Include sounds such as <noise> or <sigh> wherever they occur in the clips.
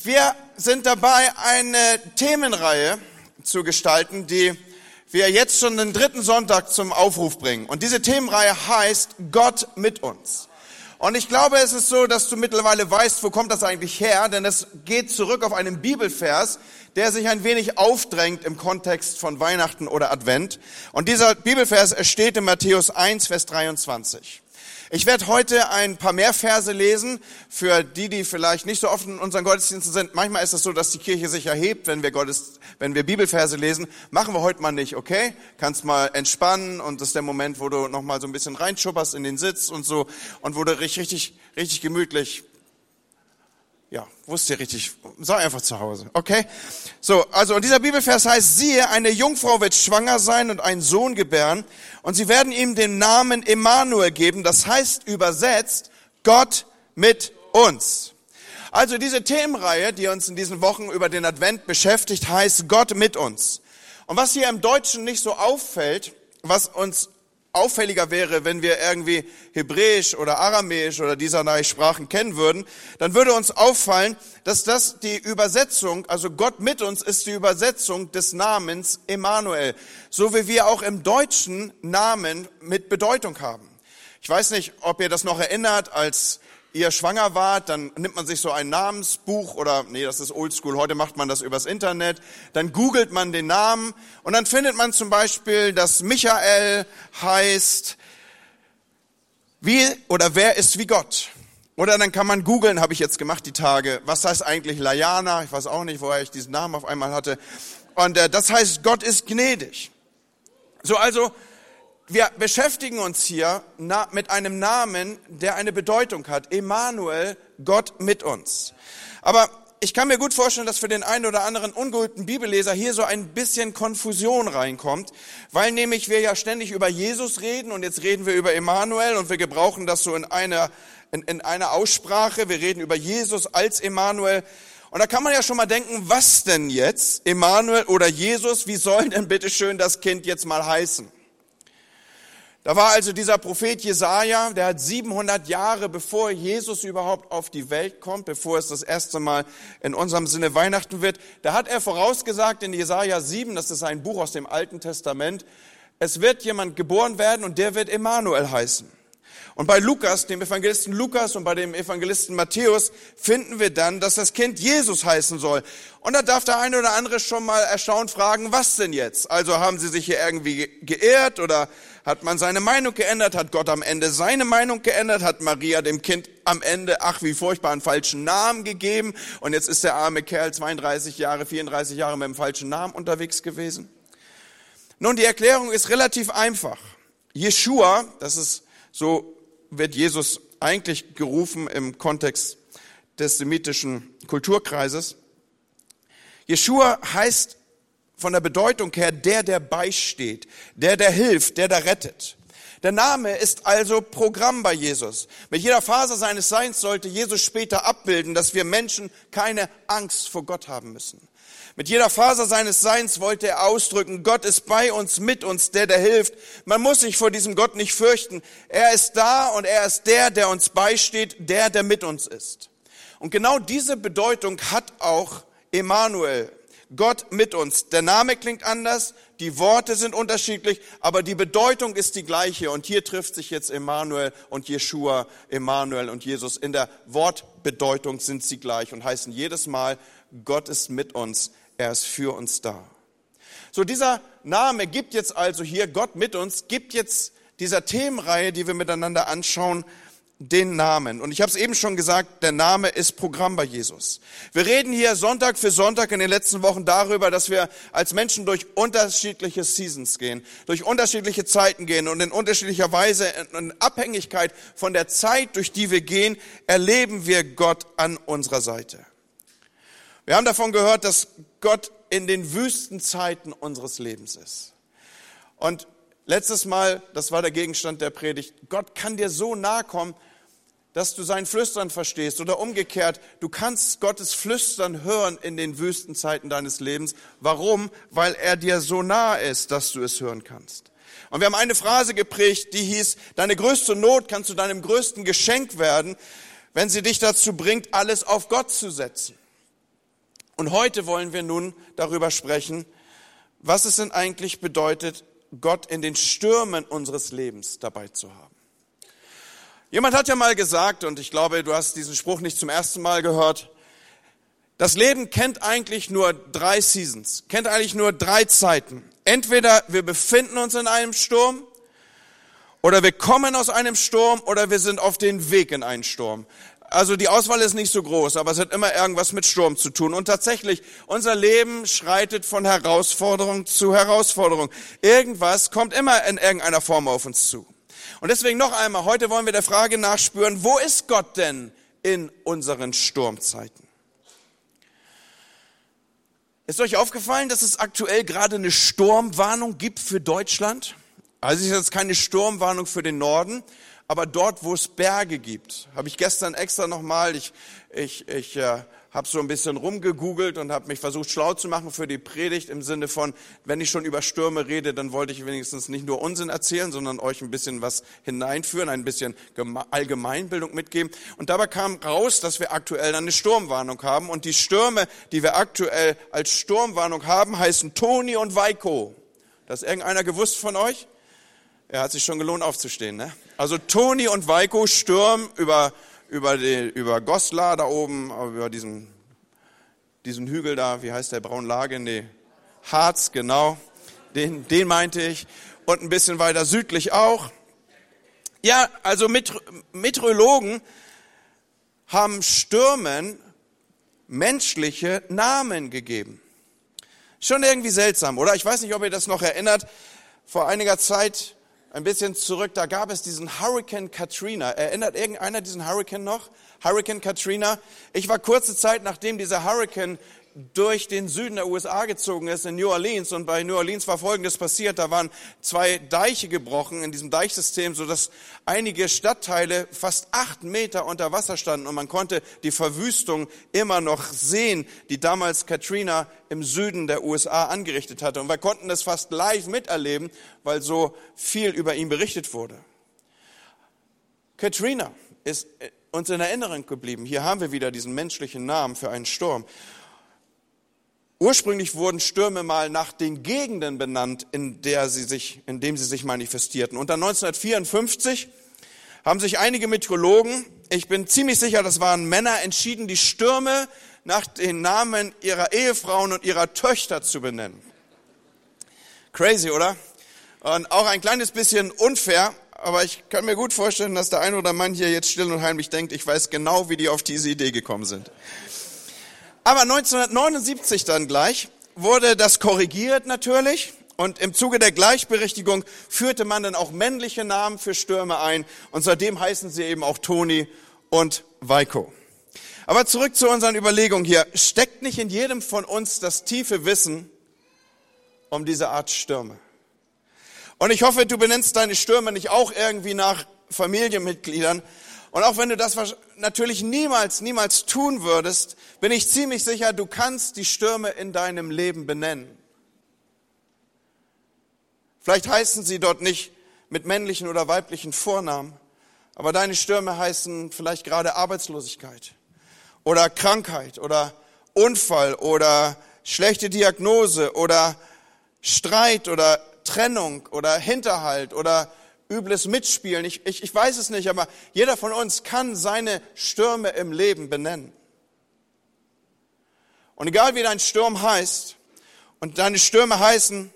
Wir sind dabei, eine Themenreihe zu gestalten, die wir jetzt schon den dritten Sonntag zum Aufruf bringen. Und diese Themenreihe heißt Gott mit uns. Und ich glaube, es ist so, dass du mittlerweile weißt, wo kommt das eigentlich her, denn es geht zurück auf einen Bibelvers, der sich ein wenig aufdrängt im Kontext von Weihnachten oder Advent. Und dieser Bibelvers steht in Matthäus 1, Vers 23. Ich werde heute ein paar mehr Verse lesen für die, die vielleicht nicht so oft in unseren Gottesdiensten sind. Manchmal ist es so, dass die Kirche sich erhebt, wenn wir Gottes, wenn wir Bibelverse lesen. Machen wir heute mal nicht, okay? Kannst mal entspannen und das ist der Moment, wo du noch mal so ein bisschen reinschupperst in den Sitz und so und wo du richtig, richtig gemütlich ja, wusste ihr richtig. Sei einfach zu Hause. Okay? So, also und dieser Bibelvers heißt, siehe, eine Jungfrau wird schwanger sein und einen Sohn gebären und sie werden ihm den Namen Emmanuel geben. Das heißt übersetzt, Gott mit uns. Also diese Themenreihe, die uns in diesen Wochen über den Advent beschäftigt, heißt Gott mit uns. Und was hier im Deutschen nicht so auffällt, was uns auffälliger wäre, wenn wir irgendwie Hebräisch oder Aramäisch oder dieserlei Sprachen kennen würden, dann würde uns auffallen, dass das die Übersetzung, also Gott mit uns ist die Übersetzung des Namens Emmanuel, so wie wir auch im deutschen Namen mit Bedeutung haben. Ich weiß nicht, ob ihr das noch erinnert, als ihr schwanger wart, dann nimmt man sich so ein Namensbuch oder, nee, das ist oldschool, heute macht man das übers Internet, dann googelt man den Namen und dann findet man zum Beispiel, dass Michael heißt, wie oder wer ist wie Gott. Oder dann kann man googeln, habe ich jetzt gemacht die Tage, was heißt eigentlich Layana, ich weiß auch nicht, woher ich diesen Namen auf einmal hatte. Und äh, das heißt, Gott ist gnädig. So also, wir beschäftigen uns hier mit einem Namen, der eine Bedeutung hat. Emmanuel, Gott mit uns. Aber ich kann mir gut vorstellen, dass für den einen oder anderen ungeübten Bibelleser hier so ein bisschen Konfusion reinkommt, weil nämlich wir ja ständig über Jesus reden und jetzt reden wir über Emmanuel und wir gebrauchen das so in einer, in, in einer Aussprache. Wir reden über Jesus als Emmanuel. Und da kann man ja schon mal denken, was denn jetzt? Emmanuel oder Jesus? Wie soll denn bitte schön das Kind jetzt mal heißen? Da war also dieser Prophet Jesaja, der hat 700 Jahre bevor Jesus überhaupt auf die Welt kommt, bevor es das erste Mal in unserem Sinne Weihnachten wird, da hat er vorausgesagt in Jesaja 7, das ist ein Buch aus dem Alten Testament, es wird jemand geboren werden und der wird Emmanuel heißen. Und bei Lukas, dem Evangelisten Lukas und bei dem Evangelisten Matthäus finden wir dann, dass das Kind Jesus heißen soll. Und da darf der eine oder andere schon mal erstaunt fragen, was denn jetzt? Also haben sie sich hier irgendwie geehrt oder hat man seine Meinung geändert? Hat Gott am Ende seine Meinung geändert? Hat Maria dem Kind am Ende, ach wie furchtbar, einen falschen Namen gegeben? Und jetzt ist der arme Kerl 32 Jahre, 34 Jahre mit dem falschen Namen unterwegs gewesen? Nun, die Erklärung ist relativ einfach. Jeshua, das ist so wird Jesus eigentlich gerufen im Kontext des semitischen Kulturkreises. Jeshua heißt von der Bedeutung her der, der beisteht, der, der hilft, der, der rettet. Der Name ist also Programm bei Jesus. Mit jeder Phase seines Seins sollte Jesus später abbilden, dass wir Menschen keine Angst vor Gott haben müssen. Mit jeder Faser seines Seins wollte er ausdrücken, Gott ist bei uns, mit uns, der, der hilft. Man muss sich vor diesem Gott nicht fürchten. Er ist da und er ist der, der uns beisteht, der, der mit uns ist. Und genau diese Bedeutung hat auch Emmanuel. Gott mit uns. Der Name klingt anders, die Worte sind unterschiedlich, aber die Bedeutung ist die gleiche. Und hier trifft sich jetzt Emmanuel und Jeshua, Emmanuel und Jesus. In der Wortbedeutung sind sie gleich und heißen jedes Mal, Gott ist mit uns er ist für uns da. So, dieser Name gibt jetzt also hier, Gott mit uns, gibt jetzt dieser Themenreihe, die wir miteinander anschauen, den Namen. Und ich habe es eben schon gesagt, der Name ist Programm bei Jesus. Wir reden hier Sonntag für Sonntag in den letzten Wochen darüber, dass wir als Menschen durch unterschiedliche Seasons gehen, durch unterschiedliche Zeiten gehen und in unterschiedlicher Weise in Abhängigkeit von der Zeit, durch die wir gehen, erleben wir Gott an unserer Seite. Wir haben davon gehört, dass Gott in den Wüstenzeiten unseres Lebens ist. Und letztes Mal, das war der Gegenstand der Predigt, Gott kann dir so nahe kommen, dass du sein Flüstern verstehst oder umgekehrt, du kannst Gottes Flüstern hören in den Wüstenzeiten deines Lebens. Warum? Weil er dir so nahe ist, dass du es hören kannst. Und wir haben eine Phrase geprägt, die hieß, deine größte Not kann zu deinem größten Geschenk werden, wenn sie dich dazu bringt, alles auf Gott zu setzen. Und heute wollen wir nun darüber sprechen, was es denn eigentlich bedeutet, Gott in den Stürmen unseres Lebens dabei zu haben. Jemand hat ja mal gesagt, und ich glaube, du hast diesen Spruch nicht zum ersten Mal gehört, das Leben kennt eigentlich nur drei Seasons, kennt eigentlich nur drei Zeiten. Entweder wir befinden uns in einem Sturm, oder wir kommen aus einem Sturm, oder wir sind auf dem Weg in einen Sturm. Also die Auswahl ist nicht so groß, aber es hat immer irgendwas mit Sturm zu tun. Und tatsächlich, unser Leben schreitet von Herausforderung zu Herausforderung. Irgendwas kommt immer in irgendeiner Form auf uns zu. Und deswegen noch einmal, heute wollen wir der Frage nachspüren, wo ist Gott denn in unseren Sturmzeiten? Ist euch aufgefallen, dass es aktuell gerade eine Sturmwarnung gibt für Deutschland? Also ist jetzt keine Sturmwarnung für den Norden, aber dort, wo es Berge gibt, habe ich gestern extra nochmal, ich, ich, ich äh, habe so ein bisschen rumgegoogelt und habe mich versucht schlau zu machen für die Predigt im Sinne von, wenn ich schon über Stürme rede, dann wollte ich wenigstens nicht nur Unsinn erzählen, sondern euch ein bisschen was hineinführen, ein bisschen Allgemeinbildung mitgeben. Und dabei kam raus, dass wir aktuell eine Sturmwarnung haben und die Stürme, die wir aktuell als Sturmwarnung haben, heißen Toni und Weiko. Das irgendeiner gewusst von euch? Er hat sich schon gelohnt aufzustehen, ne? Also Toni und Weiko Sturm über über, die, über Goslar da oben, über diesen, diesen Hügel da, wie heißt der, Braunlage? Nee, Harz, genau, den, den meinte ich. Und ein bisschen weiter südlich auch. Ja, also Meteorologen haben Stürmen menschliche Namen gegeben. Schon irgendwie seltsam, oder? Ich weiß nicht, ob ihr das noch erinnert. Vor einiger Zeit ein bisschen zurück, da gab es diesen Hurricane Katrina. Erinnert irgendeiner diesen Hurricane noch? Hurricane Katrina. Ich war kurze Zeit, nachdem dieser Hurricane durch den Süden der USA gezogen ist, in New Orleans. Und bei New Orleans war Folgendes passiert. Da waren zwei Deiche gebrochen in diesem Deichsystem, sodass einige Stadtteile fast acht Meter unter Wasser standen. Und man konnte die Verwüstung immer noch sehen, die damals Katrina im Süden der USA angerichtet hatte. Und wir konnten das fast live miterleben, weil so viel über ihn berichtet wurde. Katrina ist uns in Erinnerung geblieben. Hier haben wir wieder diesen menschlichen Namen für einen Sturm. Ursprünglich wurden Stürme mal nach den Gegenden benannt, in, der sie sich, in dem sie sich manifestierten. Und dann 1954 haben sich einige Meteorologen, ich bin ziemlich sicher, das waren Männer, entschieden, die Stürme nach den Namen ihrer Ehefrauen und ihrer Töchter zu benennen. Crazy, oder? Und auch ein kleines bisschen unfair, aber ich kann mir gut vorstellen, dass der ein oder Mann hier jetzt still und heimlich denkt, ich weiß genau, wie die auf diese Idee gekommen sind. Aber 1979 dann gleich wurde das korrigiert natürlich. Und im Zuge der Gleichberechtigung führte man dann auch männliche Namen für Stürme ein. Und seitdem heißen sie eben auch Toni und Weiko. Aber zurück zu unseren Überlegungen hier. Steckt nicht in jedem von uns das tiefe Wissen um diese Art Stürme? Und ich hoffe, du benennst deine Stürme nicht auch irgendwie nach Familienmitgliedern, und auch wenn du das natürlich niemals, niemals tun würdest, bin ich ziemlich sicher, du kannst die Stürme in deinem Leben benennen. Vielleicht heißen sie dort nicht mit männlichen oder weiblichen Vornamen, aber deine Stürme heißen vielleicht gerade Arbeitslosigkeit oder Krankheit oder Unfall oder schlechte Diagnose oder Streit oder Trennung oder Hinterhalt oder übles Mitspielen. Ich, ich, ich weiß es nicht, aber jeder von uns kann seine Stürme im Leben benennen. Und egal wie dein Sturm heißt, und deine Stürme heißen,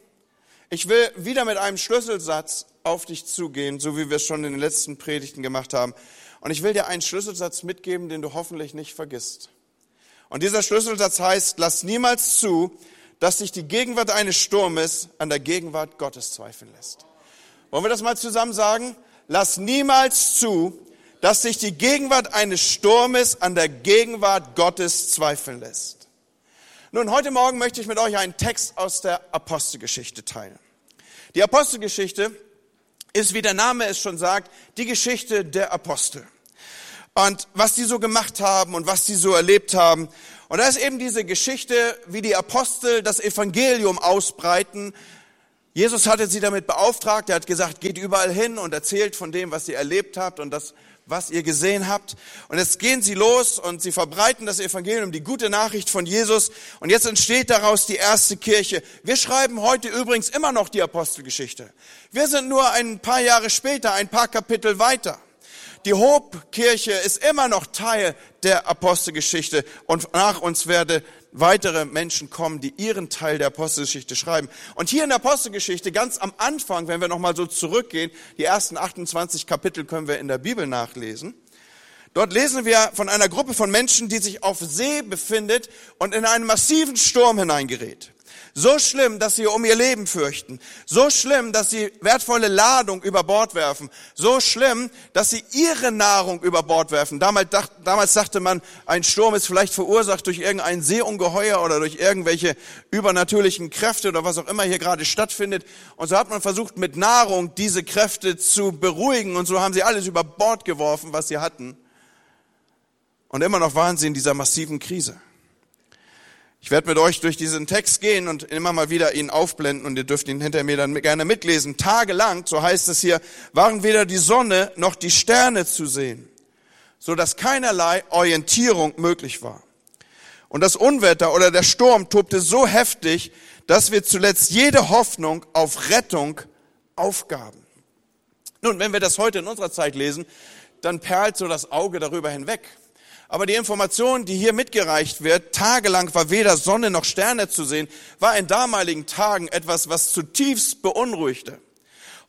ich will wieder mit einem Schlüsselsatz auf dich zugehen, so wie wir es schon in den letzten Predigten gemacht haben. Und ich will dir einen Schlüsselsatz mitgeben, den du hoffentlich nicht vergisst. Und dieser Schlüsselsatz heißt, lass niemals zu, dass sich die Gegenwart eines Sturmes an der Gegenwart Gottes zweifeln lässt. Wollen wir das mal zusammen sagen? Lass niemals zu, dass sich die Gegenwart eines Sturmes an der Gegenwart Gottes zweifeln lässt. Nun, heute Morgen möchte ich mit euch einen Text aus der Apostelgeschichte teilen. Die Apostelgeschichte ist, wie der Name es schon sagt, die Geschichte der Apostel. Und was die so gemacht haben und was die so erlebt haben. Und da ist eben diese Geschichte, wie die Apostel das Evangelium ausbreiten, Jesus hatte sie damit beauftragt. Er hat gesagt, geht überall hin und erzählt von dem, was ihr erlebt habt und das was ihr gesehen habt. Und jetzt gehen sie los und sie verbreiten das Evangelium, die gute Nachricht von Jesus. Und jetzt entsteht daraus die erste Kirche. Wir schreiben heute übrigens immer noch die Apostelgeschichte. Wir sind nur ein paar Jahre später, ein paar Kapitel weiter. Die Hobkirche ist immer noch Teil der Apostelgeschichte und nach uns werde weitere Menschen kommen, die ihren Teil der Apostelgeschichte schreiben. Und hier in der Apostelgeschichte, ganz am Anfang, wenn wir nochmal so zurückgehen, die ersten 28 Kapitel können wir in der Bibel nachlesen. Dort lesen wir von einer Gruppe von Menschen, die sich auf See befindet und in einen massiven Sturm hineingerät. So schlimm, dass sie um ihr Leben fürchten. So schlimm, dass sie wertvolle Ladung über Bord werfen. So schlimm, dass sie ihre Nahrung über Bord werfen. Damals, damals dachte man, ein Sturm ist vielleicht verursacht durch irgendein Seeungeheuer oder durch irgendwelche übernatürlichen Kräfte oder was auch immer hier gerade stattfindet. Und so hat man versucht, mit Nahrung diese Kräfte zu beruhigen. Und so haben sie alles über Bord geworfen, was sie hatten. Und immer noch waren sie in dieser massiven Krise. Ich werde mit euch durch diesen Text gehen und immer mal wieder ihn aufblenden und ihr dürft ihn hinter mir dann gerne mitlesen. Tagelang, so heißt es hier, waren weder die Sonne noch die Sterne zu sehen, so dass keinerlei Orientierung möglich war. Und das Unwetter oder der Sturm tobte so heftig, dass wir zuletzt jede Hoffnung auf Rettung aufgaben. Nun, wenn wir das heute in unserer Zeit lesen, dann perlt so das Auge darüber hinweg. Aber die Information, die hier mitgereicht wird, tagelang war weder Sonne noch Sterne zu sehen, war in damaligen Tagen etwas, was zutiefst beunruhigte.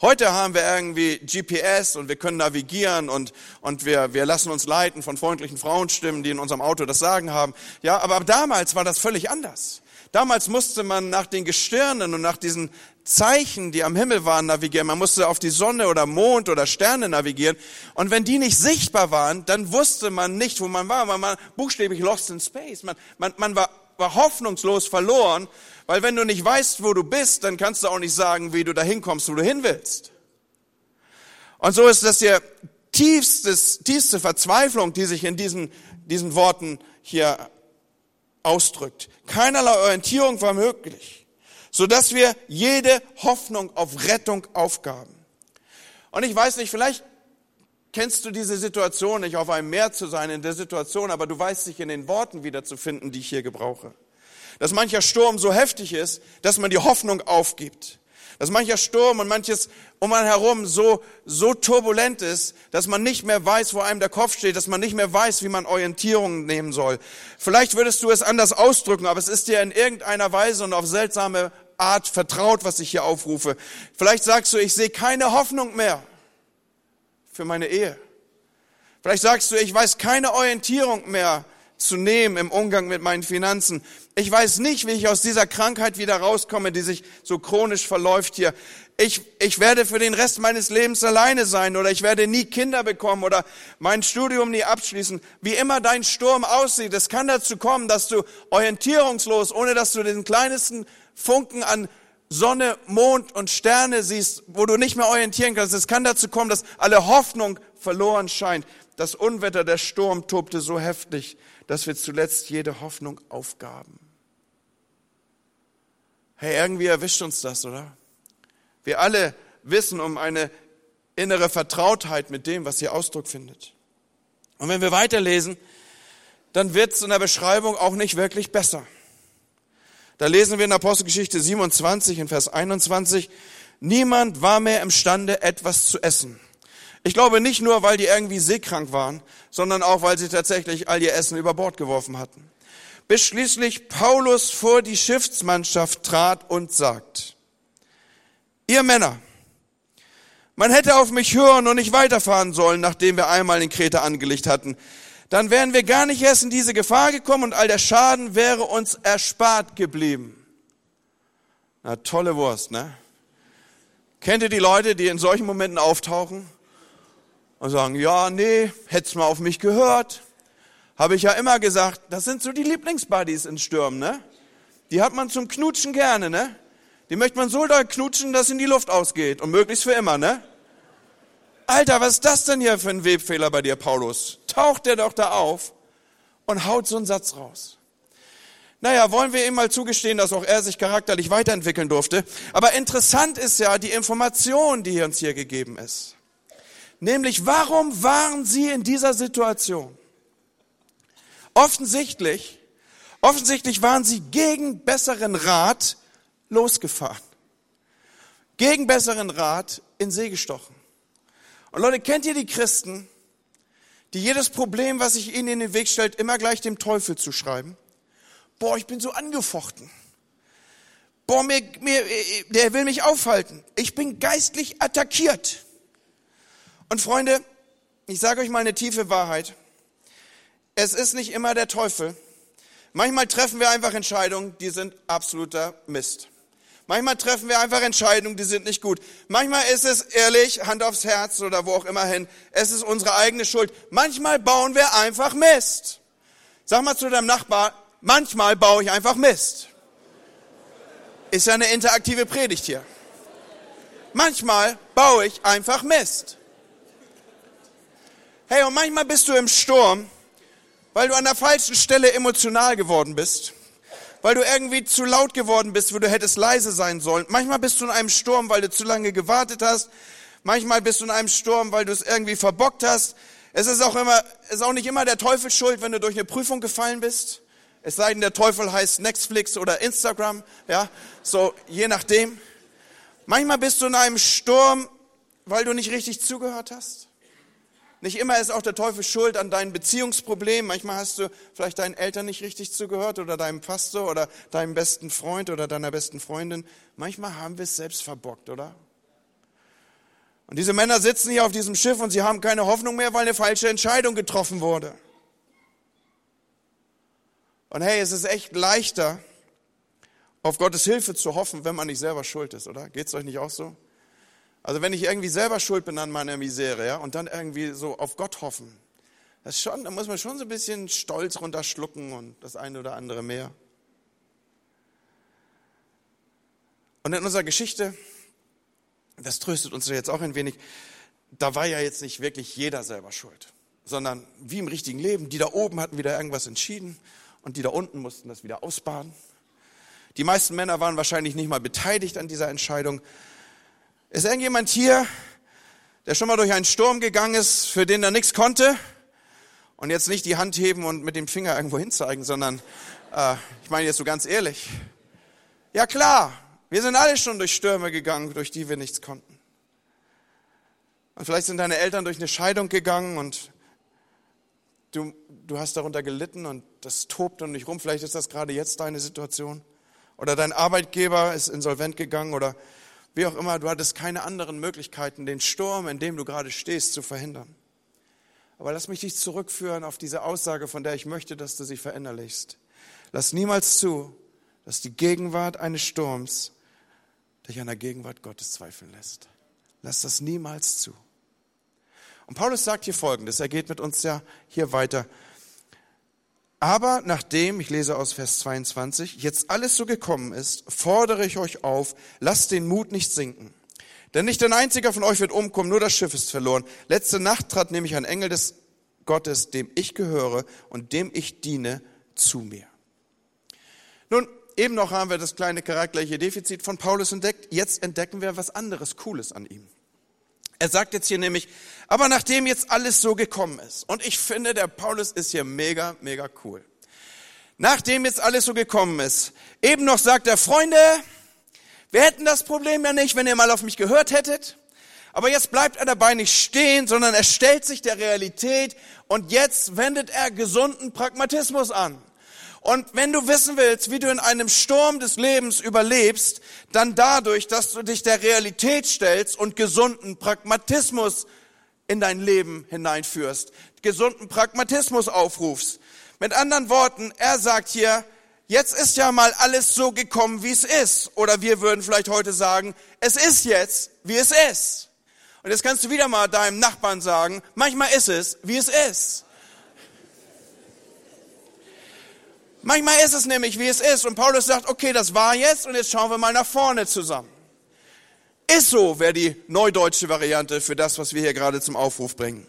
Heute haben wir irgendwie GPS und wir können navigieren und, und wir, wir lassen uns leiten von freundlichen Frauenstimmen, die in unserem Auto das Sagen haben. Ja, aber damals war das völlig anders. Damals musste man nach den Gestirnen und nach diesen Zeichen, die am Himmel waren, navigieren. Man musste auf die Sonne oder Mond oder Sterne navigieren. Und wenn die nicht sichtbar waren, dann wusste man nicht, wo man war. Man war buchstäblich lost in space. Man, man, man war, war hoffnungslos verloren, weil wenn du nicht weißt, wo du bist, dann kannst du auch nicht sagen, wie du dahin kommst, wo du hin willst. Und so ist das die tiefstes, tiefste Verzweiflung, die sich in diesen, diesen Worten hier ausdrückt. Keinerlei Orientierung war möglich, so dass wir jede Hoffnung auf Rettung aufgaben. Und ich weiß nicht, vielleicht kennst du diese Situation, nicht auf einem Meer zu sein in der Situation, aber du weißt dich in den Worten wiederzufinden, die ich hier gebrauche. Dass mancher Sturm so heftig ist, dass man die Hoffnung aufgibt dass mancher Sturm und manches um einen herum so, so turbulent ist, dass man nicht mehr weiß, wo einem der Kopf steht, dass man nicht mehr weiß, wie man Orientierung nehmen soll. Vielleicht würdest du es anders ausdrücken, aber es ist dir in irgendeiner Weise und auf seltsame Art vertraut, was ich hier aufrufe. Vielleicht sagst du, ich sehe keine Hoffnung mehr für meine Ehe. Vielleicht sagst du, ich weiß keine Orientierung mehr zu nehmen im Umgang mit meinen Finanzen. Ich weiß nicht, wie ich aus dieser Krankheit wieder rauskomme, die sich so chronisch verläuft hier. Ich, ich werde für den Rest meines Lebens alleine sein oder ich werde nie Kinder bekommen oder mein Studium nie abschließen. Wie immer dein Sturm aussieht, es kann dazu kommen, dass du orientierungslos, ohne dass du den kleinsten Funken an Sonne, Mond und Sterne siehst, wo du nicht mehr orientieren kannst. Es kann dazu kommen, dass alle Hoffnung verloren scheint. Das Unwetter, der Sturm tobte so heftig, dass wir zuletzt jede Hoffnung aufgaben. Hey, irgendwie erwischt uns das, oder? Wir alle wissen um eine innere Vertrautheit mit dem, was hier Ausdruck findet. Und wenn wir weiterlesen, dann wird es in der Beschreibung auch nicht wirklich besser. Da lesen wir in Apostelgeschichte 27 in Vers 21, niemand war mehr imstande, etwas zu essen. Ich glaube nicht nur, weil die irgendwie seekrank waren, sondern auch, weil sie tatsächlich all ihr Essen über Bord geworfen hatten bis schließlich Paulus vor die Schiffsmannschaft trat und sagt, ihr Männer, man hätte auf mich hören und nicht weiterfahren sollen, nachdem wir einmal in Kreta angelegt hatten. Dann wären wir gar nicht erst in diese Gefahr gekommen und all der Schaden wäre uns erspart geblieben. Na, tolle Wurst, ne? Kennt ihr die Leute, die in solchen Momenten auftauchen und sagen, ja, nee, hätt's mal auf mich gehört, habe ich ja immer gesagt, das sind so die Lieblingsbuddies in Stürmen, ne? Die hat man zum Knutschen gerne, ne? Die möchte man so doll knutschen, dass in die Luft ausgeht und möglichst für immer, ne? Alter, was ist das denn hier für ein Webfehler bei dir, Paulus? Taucht der doch da auf und haut so einen Satz raus. Naja, wollen wir ihm mal zugestehen, dass auch er sich charakterlich weiterentwickeln durfte. Aber interessant ist ja die Information, die uns hier gegeben ist. Nämlich, warum waren sie in dieser Situation? Offensichtlich, offensichtlich waren sie gegen besseren Rat losgefahren. Gegen besseren Rat in See gestochen. Und Leute, kennt ihr die Christen, die jedes Problem, was sich ihnen in den Weg stellt, immer gleich dem Teufel zu schreiben? Boah, ich bin so angefochten. Boah, mir, mir, der will mich aufhalten. Ich bin geistlich attackiert. Und Freunde, ich sage euch mal eine tiefe Wahrheit. Es ist nicht immer der Teufel. Manchmal treffen wir einfach Entscheidungen, die sind absoluter Mist. Manchmal treffen wir einfach Entscheidungen, die sind nicht gut. Manchmal ist es ehrlich, Hand aufs Herz oder wo auch immer hin, es ist unsere eigene Schuld. Manchmal bauen wir einfach Mist. Sag mal zu deinem Nachbar, manchmal baue ich einfach Mist. Ist ja eine interaktive Predigt hier. Manchmal baue ich einfach Mist. Hey, und manchmal bist du im Sturm, weil du an der falschen Stelle emotional geworden bist, weil du irgendwie zu laut geworden bist, wo du hättest leise sein sollen. Manchmal bist du in einem Sturm, weil du zu lange gewartet hast. Manchmal bist du in einem Sturm, weil du es irgendwie verbockt hast. Es ist auch immer, ist auch nicht immer der Teufel schuld, wenn du durch eine Prüfung gefallen bist. Es sei denn, der Teufel heißt Netflix oder Instagram, ja, so, je nachdem. Manchmal bist du in einem Sturm, weil du nicht richtig zugehört hast. Nicht immer ist auch der Teufel schuld an deinen Beziehungsproblemen. Manchmal hast du vielleicht deinen Eltern nicht richtig zugehört oder deinem Pastor oder deinem besten Freund oder deiner besten Freundin. Manchmal haben wir es selbst verbockt, oder? Und diese Männer sitzen hier auf diesem Schiff und sie haben keine Hoffnung mehr, weil eine falsche Entscheidung getroffen wurde. Und hey, es ist echt leichter, auf Gottes Hilfe zu hoffen, wenn man nicht selber schuld ist, oder? Geht's euch nicht auch so? Also wenn ich irgendwie selber schuld bin an meiner Misere, ja, und dann irgendwie so auf Gott hoffen, das schon, da muss man schon so ein bisschen Stolz runterschlucken und das eine oder andere mehr. Und in unserer Geschichte, das tröstet uns jetzt auch ein wenig, da war ja jetzt nicht wirklich jeder selber schuld, sondern wie im richtigen Leben, die da oben hatten wieder irgendwas entschieden und die da unten mussten das wieder ausbaden. Die meisten Männer waren wahrscheinlich nicht mal beteiligt an dieser Entscheidung, ist irgendjemand hier, der schon mal durch einen Sturm gegangen ist, für den er nichts konnte? Und jetzt nicht die Hand heben und mit dem Finger irgendwo hinzeigen, sondern äh, ich meine jetzt so ganz ehrlich. Ja klar, wir sind alle schon durch Stürme gegangen, durch die wir nichts konnten. Und vielleicht sind deine Eltern durch eine Scheidung gegangen und du, du hast darunter gelitten und das tobt um dich rum. Vielleicht ist das gerade jetzt deine Situation. Oder dein Arbeitgeber ist insolvent gegangen oder wie auch immer, du hattest keine anderen Möglichkeiten, den Sturm, in dem du gerade stehst, zu verhindern. Aber lass mich dich zurückführen auf diese Aussage, von der ich möchte, dass du sie verinnerlichst. Lass niemals zu, dass die Gegenwart eines Sturms dich an der Gegenwart Gottes zweifeln lässt. Lass das niemals zu. Und Paulus sagt hier Folgendes, er geht mit uns ja hier weiter aber nachdem, ich lese aus Vers 22, jetzt alles so gekommen ist, fordere ich euch auf, lasst den Mut nicht sinken. Denn nicht ein einziger von euch wird umkommen, nur das Schiff ist verloren. Letzte Nacht trat nämlich ein Engel des Gottes, dem ich gehöre und dem ich diene, zu mir. Nun, eben noch haben wir das kleine charakterliche Defizit von Paulus entdeckt. Jetzt entdecken wir was anderes Cooles an ihm. Er sagt jetzt hier nämlich, aber nachdem jetzt alles so gekommen ist, und ich finde, der Paulus ist hier mega, mega cool. Nachdem jetzt alles so gekommen ist, eben noch sagt er, Freunde, wir hätten das Problem ja nicht, wenn ihr mal auf mich gehört hättet. Aber jetzt bleibt er dabei nicht stehen, sondern er stellt sich der Realität und jetzt wendet er gesunden Pragmatismus an. Und wenn du wissen willst, wie du in einem Sturm des Lebens überlebst, dann dadurch, dass du dich der Realität stellst und gesunden Pragmatismus in dein Leben hineinführst, gesunden Pragmatismus aufrufst. Mit anderen Worten, er sagt hier, jetzt ist ja mal alles so gekommen, wie es ist. Oder wir würden vielleicht heute sagen, es ist jetzt, wie es ist. Und jetzt kannst du wieder mal deinem Nachbarn sagen, manchmal ist es, wie es ist. Manchmal ist es nämlich, wie es ist. Und Paulus sagt, okay, das war jetzt und jetzt schauen wir mal nach vorne zusammen. Ist so, wäre die neudeutsche Variante für das, was wir hier gerade zum Aufruf bringen.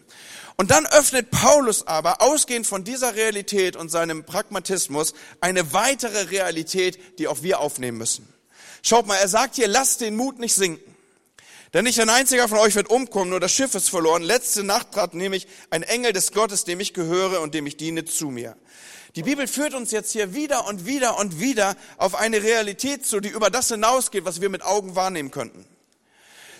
Und dann öffnet Paulus aber, ausgehend von dieser Realität und seinem Pragmatismus, eine weitere Realität, die auch wir aufnehmen müssen. Schaut mal, er sagt hier, lasst den Mut nicht sinken. Denn nicht ein einziger von euch wird umkommen, nur das Schiff ist verloren. Letzte Nacht trat nämlich ein Engel des Gottes, dem ich gehöre und dem ich diene, zu mir. Die Bibel führt uns jetzt hier wieder und wieder und wieder auf eine Realität zu, die über das hinausgeht, was wir mit Augen wahrnehmen könnten.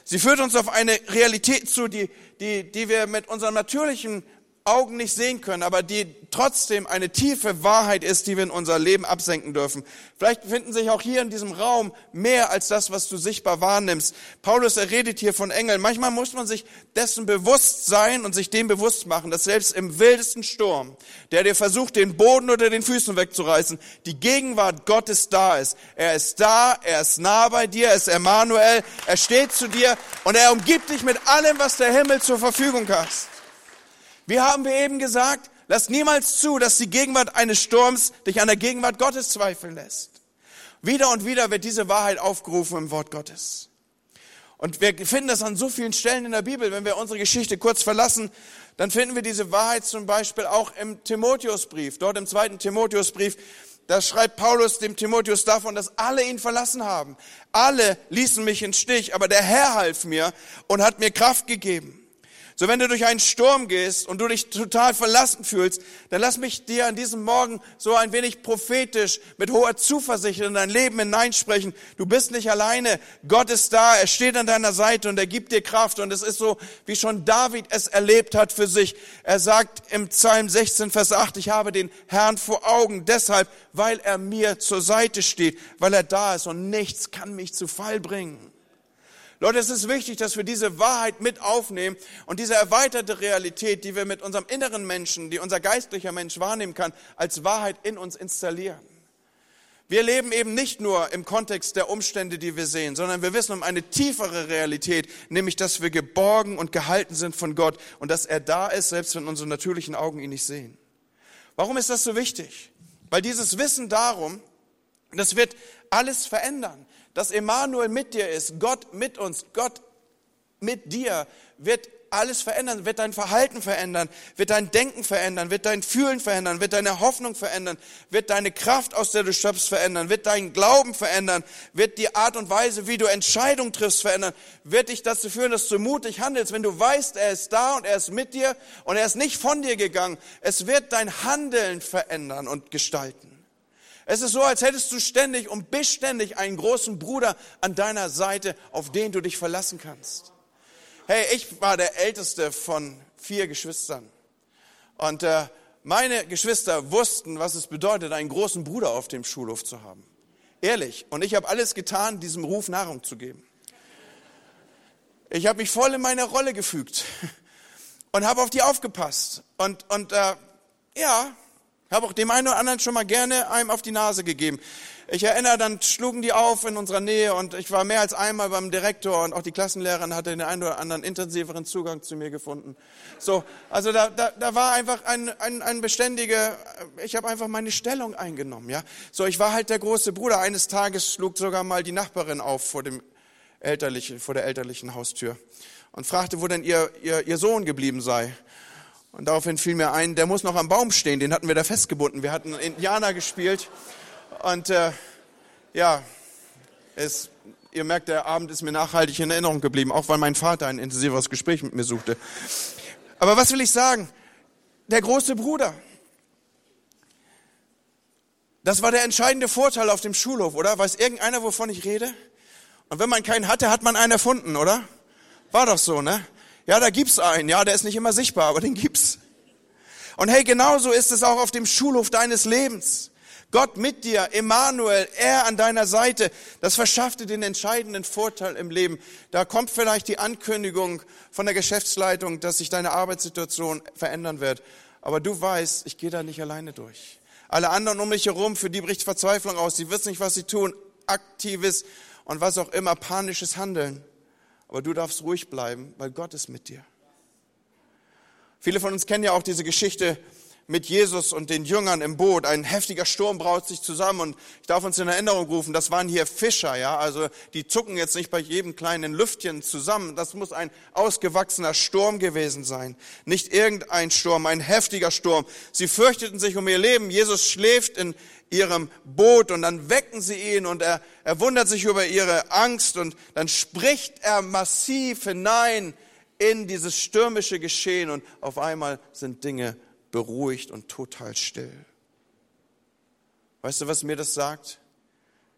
Sie führt uns auf eine Realität zu, die, die, die wir mit unserem natürlichen Augen nicht sehen können, aber die trotzdem eine tiefe Wahrheit ist, die wir in unser Leben absenken dürfen. Vielleicht befinden sich auch hier in diesem Raum mehr als das, was du sichtbar wahrnimmst. Paulus er redet hier von Engeln. Manchmal muss man sich dessen bewusst sein und sich dem bewusst machen, dass selbst im wildesten Sturm, der dir versucht, den Boden oder den Füßen wegzureißen, die Gegenwart Gottes da ist. Er ist da, er ist nah bei dir, er ist Emmanuel, er steht zu dir und er umgibt dich mit allem, was der Himmel zur Verfügung hat. Wie haben wir eben gesagt? Lass niemals zu, dass die Gegenwart eines Sturms dich an der Gegenwart Gottes zweifeln lässt. Wieder und wieder wird diese Wahrheit aufgerufen im Wort Gottes. Und wir finden das an so vielen Stellen in der Bibel. Wenn wir unsere Geschichte kurz verlassen, dann finden wir diese Wahrheit zum Beispiel auch im Timotheusbrief. Dort im zweiten Timotheusbrief, da schreibt Paulus dem Timotheus davon, dass alle ihn verlassen haben. Alle ließen mich in Stich, aber der Herr half mir und hat mir Kraft gegeben. So wenn du durch einen Sturm gehst und du dich total verlassen fühlst, dann lass mich dir an diesem Morgen so ein wenig prophetisch mit hoher Zuversicht in dein Leben hineinsprechen. Du bist nicht alleine. Gott ist da. Er steht an deiner Seite und er gibt dir Kraft. Und es ist so, wie schon David es erlebt hat für sich. Er sagt im Psalm 16, Vers 8, ich habe den Herrn vor Augen deshalb, weil er mir zur Seite steht, weil er da ist und nichts kann mich zu Fall bringen. Leute, es ist wichtig, dass wir diese Wahrheit mit aufnehmen und diese erweiterte Realität, die wir mit unserem inneren Menschen, die unser geistlicher Mensch wahrnehmen kann, als Wahrheit in uns installieren. Wir leben eben nicht nur im Kontext der Umstände, die wir sehen, sondern wir wissen um eine tiefere Realität, nämlich dass wir geborgen und gehalten sind von Gott und dass er da ist, selbst wenn unsere natürlichen Augen ihn nicht sehen. Warum ist das so wichtig? Weil dieses Wissen darum, das wird alles verändern dass Emmanuel mit dir ist, Gott mit uns, Gott mit dir, wird alles verändern, wird dein Verhalten verändern, wird dein Denken verändern, wird dein Fühlen verändern, wird deine Hoffnung verändern, wird deine Kraft, aus der du schöpfst, verändern, wird dein Glauben verändern, wird die Art und Weise, wie du Entscheidungen triffst, verändern, wird dich dazu führen, dass du mutig handelst, wenn du weißt, er ist da und er ist mit dir und er ist nicht von dir gegangen. Es wird dein Handeln verändern und gestalten. Es ist so, als hättest du ständig und beständig einen großen Bruder an deiner Seite, auf den du dich verlassen kannst. Hey, ich war der älteste von vier Geschwistern. Und äh, meine Geschwister wussten, was es bedeutet, einen großen Bruder auf dem Schulhof zu haben. Ehrlich. Und ich habe alles getan, diesem Ruf Nahrung zu geben. Ich habe mich voll in meine Rolle gefügt <laughs> und habe auf die aufgepasst. Und, und äh, ja, habe auch dem einen oder anderen schon mal gerne einem auf die Nase gegeben. Ich erinnere, dann schlugen die auf in unserer Nähe und ich war mehr als einmal beim Direktor und auch die Klassenlehrerin hatte den einen oder anderen intensiveren Zugang zu mir gefunden. So, also da, da, da war einfach ein, ein, ein beständiger, ich habe einfach meine Stellung eingenommen, ja. So, ich war halt der große Bruder. Eines Tages schlug sogar mal die Nachbarin auf vor dem elterlichen, vor der elterlichen Haustür und fragte, wo denn ihr, ihr, ihr Sohn geblieben sei. Und daraufhin fiel mir ein, der muss noch am Baum stehen, den hatten wir da festgebunden. Wir hatten Indianer gespielt und äh, ja, es, ihr merkt, der Abend ist mir nachhaltig in Erinnerung geblieben, auch weil mein Vater ein intensiveres Gespräch mit mir suchte. Aber was will ich sagen? Der große Bruder. Das war der entscheidende Vorteil auf dem Schulhof, oder? Weiß irgendeiner, wovon ich rede? Und wenn man keinen hatte, hat man einen erfunden, oder? War doch so, ne? Ja, da gibt's einen. Ja, der ist nicht immer sichtbar, aber den gibt's. Und hey, genauso ist es auch auf dem Schulhof deines Lebens. Gott mit dir, Emmanuel, er an deiner Seite, das verschafft dir den entscheidenden Vorteil im Leben. Da kommt vielleicht die Ankündigung von der Geschäftsleitung, dass sich deine Arbeitssituation verändern wird. Aber du weißt, ich gehe da nicht alleine durch. Alle anderen um mich herum, für die bricht Verzweiflung aus. Sie wissen nicht, was sie tun. Aktives und was auch immer, panisches Handeln. Aber du darfst ruhig bleiben, weil Gott ist mit dir. Viele von uns kennen ja auch diese Geschichte mit Jesus und den Jüngern im Boot. Ein heftiger Sturm braut sich zusammen und ich darf uns in Erinnerung rufen, das waren hier Fischer, ja, also die zucken jetzt nicht bei jedem kleinen Lüftchen zusammen. Das muss ein ausgewachsener Sturm gewesen sein. Nicht irgendein Sturm, ein heftiger Sturm. Sie fürchteten sich um ihr Leben. Jesus schläft in ihrem Boot und dann wecken sie ihn und er, er wundert sich über ihre Angst und dann spricht er massiv hinein in dieses stürmische Geschehen und auf einmal sind Dinge beruhigt und total still. Weißt du, was mir das sagt?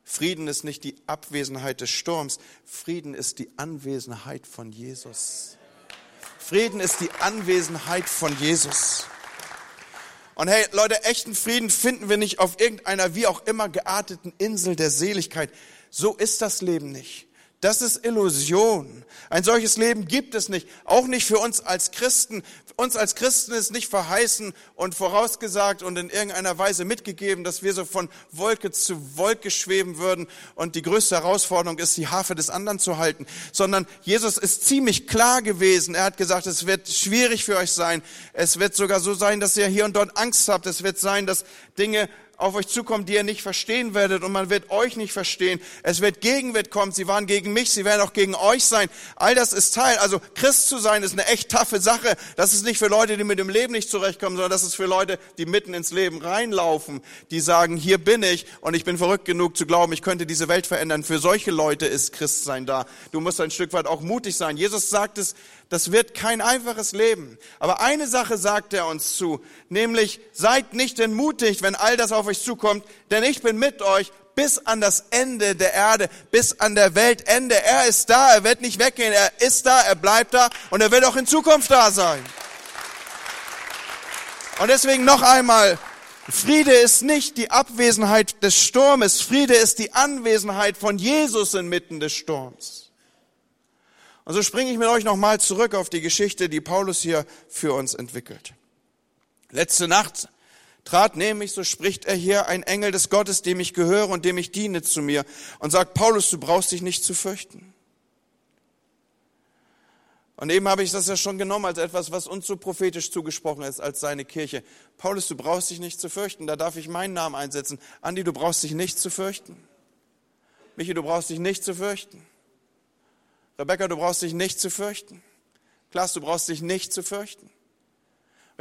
Frieden ist nicht die Abwesenheit des Sturms, Frieden ist die Anwesenheit von Jesus. Frieden ist die Anwesenheit von Jesus. Und hey, Leute, echten Frieden finden wir nicht auf irgendeiner wie auch immer gearteten Insel der Seligkeit. So ist das Leben nicht. Das ist Illusion. Ein solches Leben gibt es nicht. Auch nicht für uns als Christen. Uns als Christen ist nicht verheißen und vorausgesagt und in irgendeiner Weise mitgegeben, dass wir so von Wolke zu Wolke schweben würden und die größte Herausforderung ist, die Harfe des anderen zu halten. Sondern Jesus ist ziemlich klar gewesen. Er hat gesagt, es wird schwierig für euch sein. Es wird sogar so sein, dass ihr hier und dort Angst habt. Es wird sein, dass Dinge auf euch zukommen, die ihr nicht verstehen werdet und man wird euch nicht verstehen. Es wird Gegenwind kommen. Sie waren gegen mich, sie werden auch gegen euch sein. All das ist Teil. Also Christ zu sein ist eine echt taffe Sache. Das ist nicht für Leute, die mit dem Leben nicht zurechtkommen, sondern das ist für Leute, die mitten ins Leben reinlaufen, die sagen, hier bin ich und ich bin verrückt genug zu glauben, ich könnte diese Welt verändern. Für solche Leute ist Christsein da. Du musst ein Stück weit auch mutig sein. Jesus sagt es das wird kein einfaches Leben. Aber eine Sache sagt er uns zu, nämlich seid nicht entmutigt, wenn all das auf euch zukommt, denn ich bin mit euch bis an das Ende der Erde, bis an der Weltende. Er ist da, er wird nicht weggehen, er ist da, er bleibt da und er wird auch in Zukunft da sein. Und deswegen noch einmal, Friede ist nicht die Abwesenheit des Sturmes, Friede ist die Anwesenheit von Jesus inmitten des Sturms. Und so springe ich mit euch nochmal zurück auf die Geschichte, die Paulus hier für uns entwickelt. Letzte Nacht trat nämlich, so spricht er hier, ein Engel des Gottes, dem ich gehöre und dem ich diene zu mir und sagt, Paulus, du brauchst dich nicht zu fürchten. Und eben habe ich das ja schon genommen als etwas, was uns so prophetisch zugesprochen ist als seine Kirche. Paulus, du brauchst dich nicht zu fürchten. Da darf ich meinen Namen einsetzen. Andi, du brauchst dich nicht zu fürchten. Michi, du brauchst dich nicht zu fürchten. Rebecca, du brauchst dich nicht zu fürchten. Klaas, du brauchst dich nicht zu fürchten.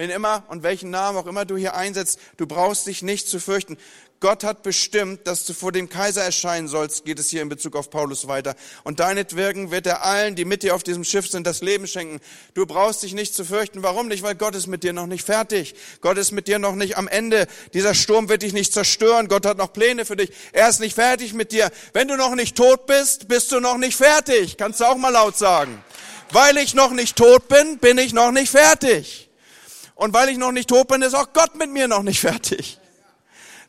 Wen immer und welchen Namen auch immer du hier einsetzt, du brauchst dich nicht zu fürchten. Gott hat bestimmt, dass du vor dem Kaiser erscheinen sollst, geht es hier in Bezug auf Paulus weiter. Und deinetwirken wird er allen, die mit dir auf diesem Schiff sind, das Leben schenken. Du brauchst dich nicht zu fürchten. Warum nicht? Weil Gott ist mit dir noch nicht fertig. Gott ist mit dir noch nicht am Ende. Dieser Sturm wird dich nicht zerstören. Gott hat noch Pläne für dich. Er ist nicht fertig mit dir. Wenn du noch nicht tot bist, bist du noch nicht fertig. Kannst du auch mal laut sagen. Weil ich noch nicht tot bin, bin ich noch nicht fertig. Und weil ich noch nicht tot bin, ist auch Gott mit mir noch nicht fertig.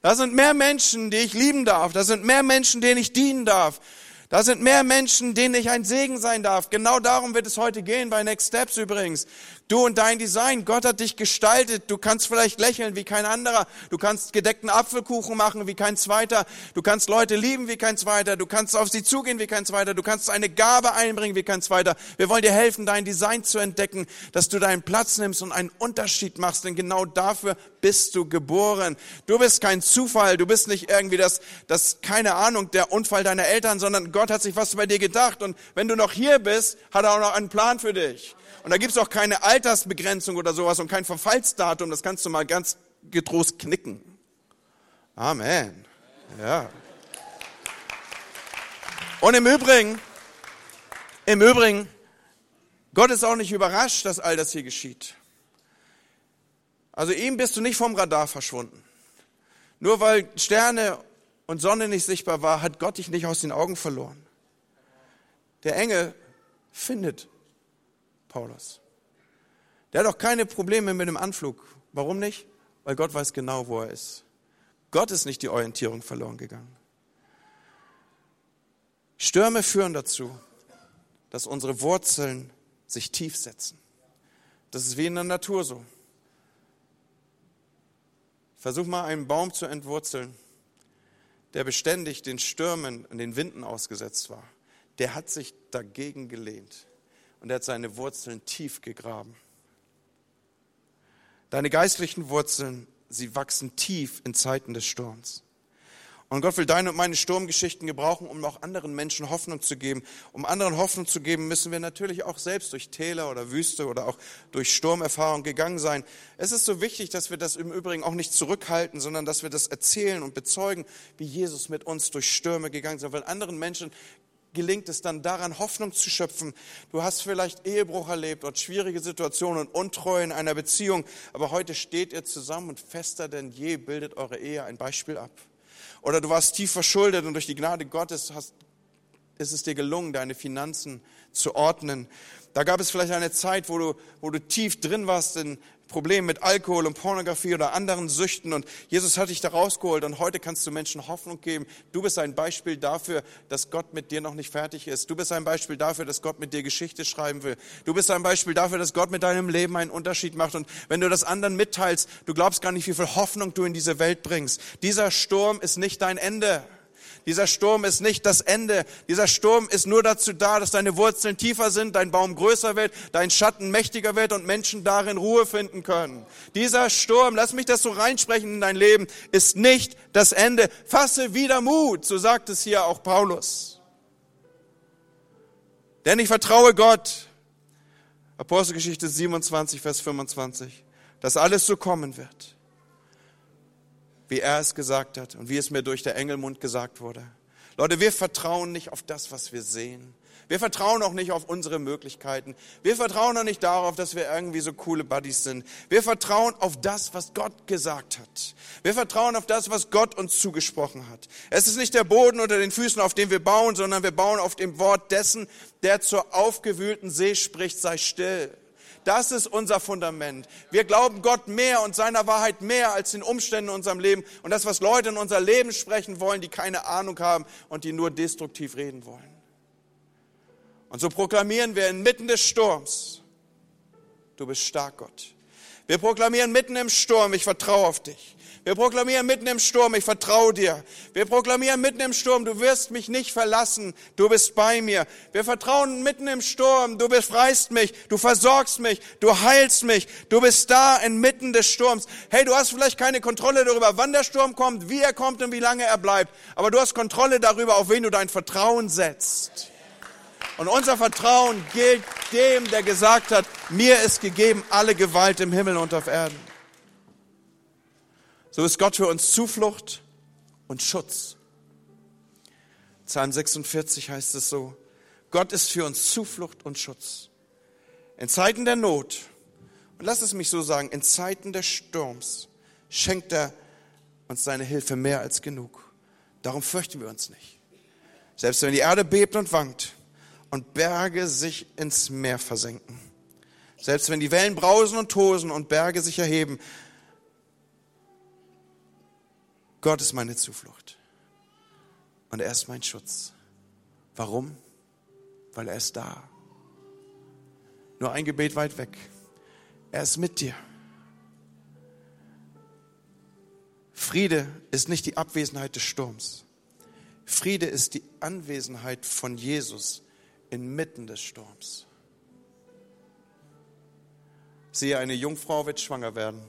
Da sind mehr Menschen, die ich lieben darf. Da sind mehr Menschen, denen ich dienen darf. Da sind mehr Menschen, denen ich ein Segen sein darf. Genau darum wird es heute gehen bei Next Steps übrigens. Du und dein Design. Gott hat dich gestaltet. Du kannst vielleicht lächeln wie kein anderer. Du kannst gedeckten Apfelkuchen machen wie kein zweiter. Du kannst Leute lieben wie kein zweiter. Du kannst auf sie zugehen wie kein zweiter. Du kannst eine Gabe einbringen wie kein zweiter. Wir wollen dir helfen, dein Design zu entdecken, dass du deinen Platz nimmst und einen Unterschied machst. Denn genau dafür bist du geboren. Du bist kein Zufall. Du bist nicht irgendwie das, das, keine Ahnung, der Unfall deiner Eltern, sondern Gott hat sich was bei dir gedacht. Und wenn du noch hier bist, hat er auch noch einen Plan für dich. Und da gibt's auch keine Altersbegrenzung oder sowas und kein Verfallsdatum. Das kannst du mal ganz getrost knicken. Amen. Ja. Und im Übrigen, im Übrigen, Gott ist auch nicht überrascht, dass all das hier geschieht. Also ihm bist du nicht vom Radar verschwunden. Nur weil Sterne und Sonne nicht sichtbar war, hat Gott dich nicht aus den Augen verloren. Der Engel findet Paulus. Der hat auch keine Probleme mit dem Anflug. Warum nicht? Weil Gott weiß genau, wo er ist. Gott ist nicht die Orientierung verloren gegangen. Stürme führen dazu, dass unsere Wurzeln sich tief setzen. Das ist wie in der Natur so. Versuch mal einen Baum zu entwurzeln, der beständig den Stürmen und den Winden ausgesetzt war. Der hat sich dagegen gelehnt und er hat seine Wurzeln tief gegraben. Deine geistlichen Wurzeln, sie wachsen tief in Zeiten des Sturms. Und Gott will deine und meine Sturmgeschichten gebrauchen, um auch anderen Menschen Hoffnung zu geben. Um anderen Hoffnung zu geben, müssen wir natürlich auch selbst durch Täler oder Wüste oder auch durch Sturmerfahrung gegangen sein. Es ist so wichtig, dass wir das im Übrigen auch nicht zurückhalten, sondern dass wir das erzählen und bezeugen, wie Jesus mit uns durch Stürme gegangen ist. Weil anderen Menschen gelingt es dann daran, Hoffnung zu schöpfen. Du hast vielleicht Ehebruch erlebt oder schwierige Situationen und Untreue in einer Beziehung, aber heute steht ihr zusammen und fester denn je bildet eure Ehe ein Beispiel ab. Oder du warst tief verschuldet und durch die Gnade Gottes hast, ist es dir gelungen, deine Finanzen zu ordnen. Da gab es vielleicht eine Zeit, wo du, wo du tief drin warst in Problemen mit Alkohol und Pornografie oder anderen Süchten und Jesus hat dich da rausgeholt und heute kannst du Menschen Hoffnung geben. Du bist ein Beispiel dafür, dass Gott mit dir noch nicht fertig ist. Du bist ein Beispiel dafür, dass Gott mit dir Geschichte schreiben will. Du bist ein Beispiel dafür, dass Gott mit deinem Leben einen Unterschied macht und wenn du das anderen mitteilst, du glaubst gar nicht, wie viel Hoffnung du in diese Welt bringst. Dieser Sturm ist nicht dein Ende. Dieser Sturm ist nicht das Ende. Dieser Sturm ist nur dazu da, dass deine Wurzeln tiefer sind, dein Baum größer wird, dein Schatten mächtiger wird und Menschen darin Ruhe finden können. Dieser Sturm, lass mich das so reinsprechen in dein Leben, ist nicht das Ende. Fasse wieder Mut, so sagt es hier auch Paulus. Denn ich vertraue Gott. Apostelgeschichte 27, Vers 25, dass alles so kommen wird wie er es gesagt hat und wie es mir durch der Engelmund gesagt wurde. Leute, wir vertrauen nicht auf das, was wir sehen. Wir vertrauen auch nicht auf unsere Möglichkeiten. Wir vertrauen auch nicht darauf, dass wir irgendwie so coole Buddies sind. Wir vertrauen auf das, was Gott gesagt hat. Wir vertrauen auf das, was Gott uns zugesprochen hat. Es ist nicht der Boden unter den Füßen, auf dem wir bauen, sondern wir bauen auf dem Wort dessen, der zur aufgewühlten See spricht, sei still. Das ist unser Fundament. Wir glauben Gott mehr und seiner Wahrheit mehr als den Umständen in unserem Leben und das, was Leute in unser Leben sprechen wollen, die keine Ahnung haben und die nur destruktiv reden wollen. Und so proklamieren wir inmitten des Sturms, du bist stark, Gott. Wir proklamieren mitten im Sturm, ich vertraue auf dich. Wir proklamieren mitten im Sturm, ich vertraue dir. Wir proklamieren mitten im Sturm, du wirst mich nicht verlassen, du bist bei mir. Wir vertrauen mitten im Sturm, du befreist mich, du versorgst mich, du heilst mich, du bist da inmitten des Sturms. Hey, du hast vielleicht keine Kontrolle darüber, wann der Sturm kommt, wie er kommt und wie lange er bleibt, aber du hast Kontrolle darüber, auf wen du dein Vertrauen setzt. Und unser Vertrauen gilt dem, der gesagt hat, mir ist gegeben alle Gewalt im Himmel und auf Erden. So ist Gott für uns Zuflucht und Schutz. Psalm 46 heißt es so, Gott ist für uns Zuflucht und Schutz. In Zeiten der Not, und lass es mich so sagen, in Zeiten des Sturms schenkt er uns seine Hilfe mehr als genug. Darum fürchten wir uns nicht. Selbst wenn die Erde bebt und wankt und Berge sich ins Meer versenken. Selbst wenn die Wellen brausen und tosen und Berge sich erheben, Gott ist meine Zuflucht. Und er ist mein Schutz. Warum? Weil er ist da. Nur ein Gebet weit weg. Er ist mit dir. Friede ist nicht die Abwesenheit des Sturms. Friede ist die Anwesenheit von Jesus inmitten des Sturms. Siehe, eine Jungfrau wird schwanger werden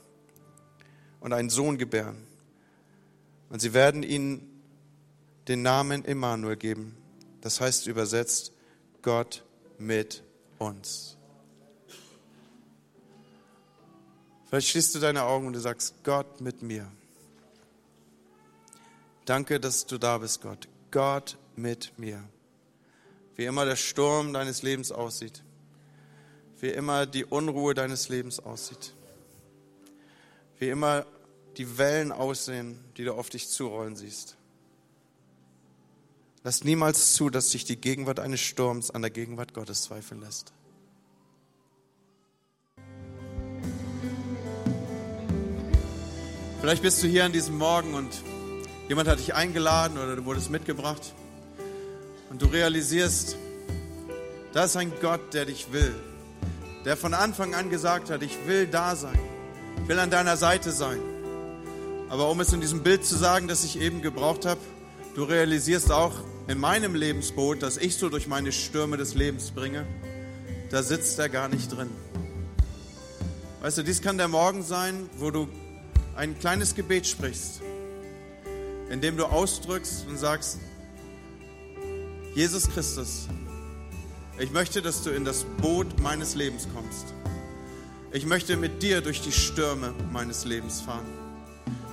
und einen Sohn gebären. Und sie werden ihnen den Namen Immanuel geben. Das heißt übersetzt, Gott mit uns. Vielleicht schließt du deine Augen und du sagst, Gott mit mir. Danke, dass du da bist, Gott. Gott mit mir. Wie immer der Sturm deines Lebens aussieht. Wie immer die Unruhe deines Lebens aussieht. Wie immer die Wellen aussehen, die du auf dich zurollen siehst. Lass niemals zu, dass sich die Gegenwart eines Sturms an der Gegenwart Gottes zweifeln lässt. Vielleicht bist du hier an diesem Morgen und jemand hat dich eingeladen oder du wurdest mitgebracht und du realisierst, da ist ein Gott, der dich will, der von Anfang an gesagt hat, ich will da sein, ich will an deiner Seite sein. Aber um es in diesem Bild zu sagen, das ich eben gebraucht habe, du realisierst auch in meinem Lebensboot, das ich so durch meine Stürme des Lebens bringe, da sitzt er gar nicht drin. Weißt du, dies kann der Morgen sein, wo du ein kleines Gebet sprichst, in dem du ausdrückst und sagst, Jesus Christus, ich möchte, dass du in das Boot meines Lebens kommst. Ich möchte mit dir durch die Stürme meines Lebens fahren.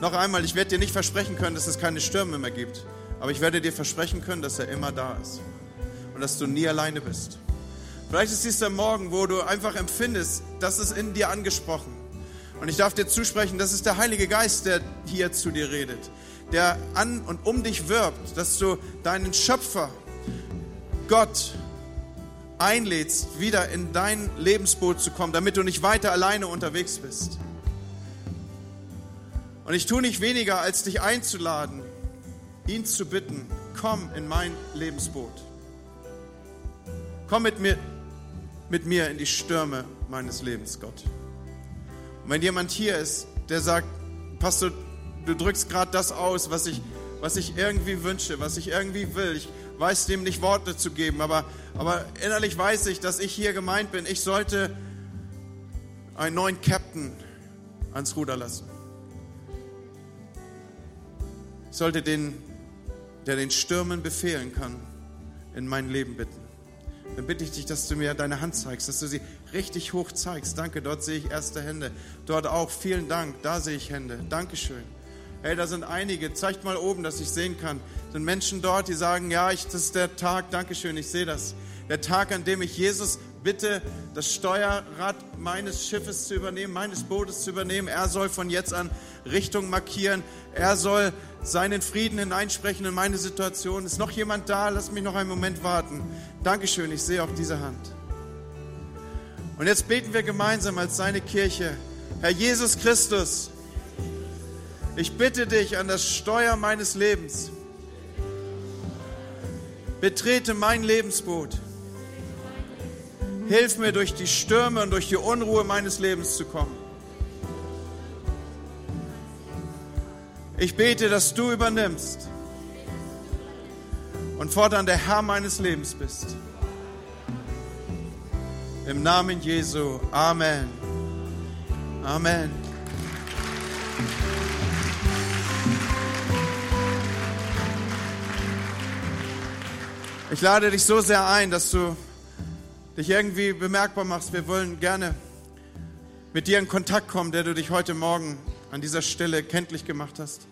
Noch einmal, ich werde dir nicht versprechen können, dass es keine Stürme mehr gibt, aber ich werde dir versprechen können, dass er immer da ist und dass du nie alleine bist. Vielleicht ist dies der Morgen, wo du einfach empfindest, das ist in dir angesprochen. Und ich darf dir zusprechen, das ist der Heilige Geist, der hier zu dir redet, der an und um dich wirbt, dass du deinen Schöpfer, Gott, einlädst, wieder in dein Lebensboot zu kommen, damit du nicht weiter alleine unterwegs bist. Und ich tue nicht weniger, als dich einzuladen, ihn zu bitten, komm in mein Lebensboot. Komm mit mir, mit mir in die Stürme meines Lebens, Gott. Und wenn jemand hier ist, der sagt, Pastor, du drückst gerade das aus, was ich, was ich irgendwie wünsche, was ich irgendwie will. Ich weiß dem nicht Worte zu geben, aber, aber innerlich weiß ich, dass ich hier gemeint bin. Ich sollte einen neuen Captain ans Ruder lassen. Sollte den, der den Stürmen befehlen kann, in mein Leben bitten dann bitte ich dich, dass du mir deine Hand zeigst, dass du sie richtig hoch zeigst. Danke, dort sehe ich erste Hände. Dort auch, vielen Dank, da sehe ich Hände. Dankeschön. Hey, da sind einige, zeigt mal oben, dass ich sehen kann. Sind Menschen dort, die sagen, ja, ich, das ist der Tag, Dankeschön, ich sehe das. Der Tag, an dem ich Jesus bitte, das Steuerrad meines Schiffes zu übernehmen, meines Bootes zu übernehmen. Er soll von jetzt an Richtung markieren. Er soll seinen Frieden hineinsprechen in meine Situation. Ist noch jemand da? Lass mich noch einen Moment warten. Dankeschön, ich sehe auch diese Hand. Und jetzt beten wir gemeinsam als seine Kirche. Herr Jesus Christus, ich bitte dich an das Steuer meines Lebens. Betrete mein Lebensboot. Hilf mir durch die Stürme und durch die Unruhe meines Lebens zu kommen. Ich bete, dass du übernimmst und fortan der Herr meines Lebens bist. Im Namen Jesu. Amen. Amen. Ich lade dich so sehr ein, dass du dich irgendwie bemerkbar machst. Wir wollen gerne mit dir in Kontakt kommen, der du dich heute Morgen an dieser Stelle kenntlich gemacht hast.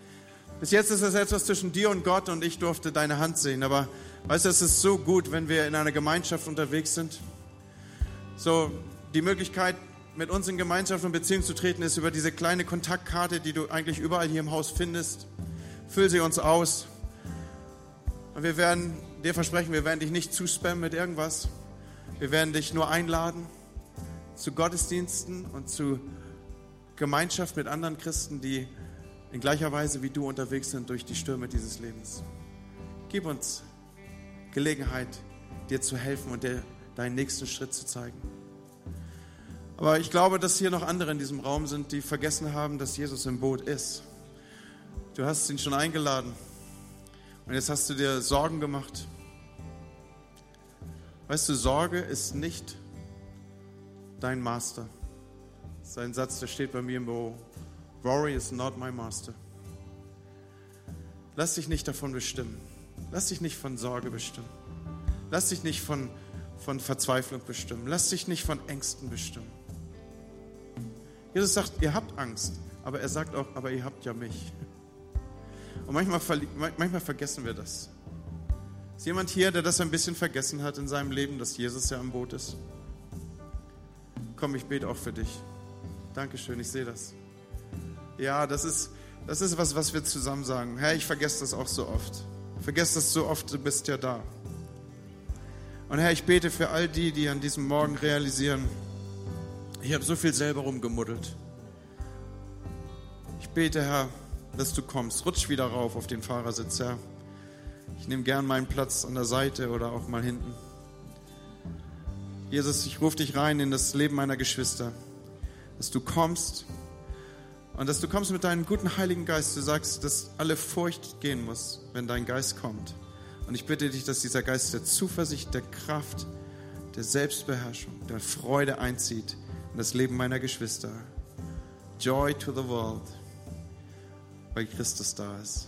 Bis jetzt ist es etwas zwischen dir und Gott und ich durfte deine Hand sehen. Aber weißt du, es ist so gut, wenn wir in einer Gemeinschaft unterwegs sind. So, die Möglichkeit, mit uns in Gemeinschaft und Beziehung zu treten, ist über diese kleine Kontaktkarte, die du eigentlich überall hier im Haus findest. Füll sie uns aus. Und wir werden dir versprechen, wir werden dich nicht zuspammen mit irgendwas. Wir werden dich nur einladen zu Gottesdiensten und zu Gemeinschaft mit anderen Christen, die in gleicher Weise wie du unterwegs sind durch die Stürme dieses Lebens. Gib uns Gelegenheit, dir zu helfen und dir deinen nächsten Schritt zu zeigen. Aber ich glaube, dass hier noch andere in diesem Raum sind, die vergessen haben, dass Jesus im Boot ist. Du hast ihn schon eingeladen und jetzt hast du dir Sorgen gemacht. Weißt du, Sorge ist nicht dein Master. Das ist ein Satz, der steht bei mir im Büro. Worry is not my master. Lass dich nicht davon bestimmen. Lass dich nicht von Sorge bestimmen. Lass dich nicht von, von Verzweiflung bestimmen. Lass dich nicht von Ängsten bestimmen. Jesus sagt, ihr habt Angst, aber er sagt auch, aber ihr habt ja mich. Und manchmal, manchmal vergessen wir das. Ist jemand hier, der das ein bisschen vergessen hat in seinem Leben, dass Jesus ja im Boot ist? Komm, ich bete auch für dich. Dankeschön, ich sehe das. Ja, das ist, das ist was, was wir zusammen sagen. Herr, ich vergesse das auch so oft. Vergesse das so oft, du bist ja da. Und Herr, ich bete für all die, die an diesem Morgen realisieren, ich habe so viel selber rumgemuddelt. Ich bete, Herr, dass du kommst. Rutsch wieder rauf auf den Fahrersitz, Herr. Ich nehme gern meinen Platz an der Seite oder auch mal hinten. Jesus, ich rufe dich rein in das Leben meiner Geschwister, dass du kommst und dass du kommst mit deinem guten Heiligen Geist. Du sagst, dass alle Furcht gehen muss, wenn dein Geist kommt. Und ich bitte dich, dass dieser Geist der Zuversicht, der Kraft, der Selbstbeherrschung, der Freude einzieht in das Leben meiner Geschwister. Joy to the world, weil Christus da ist.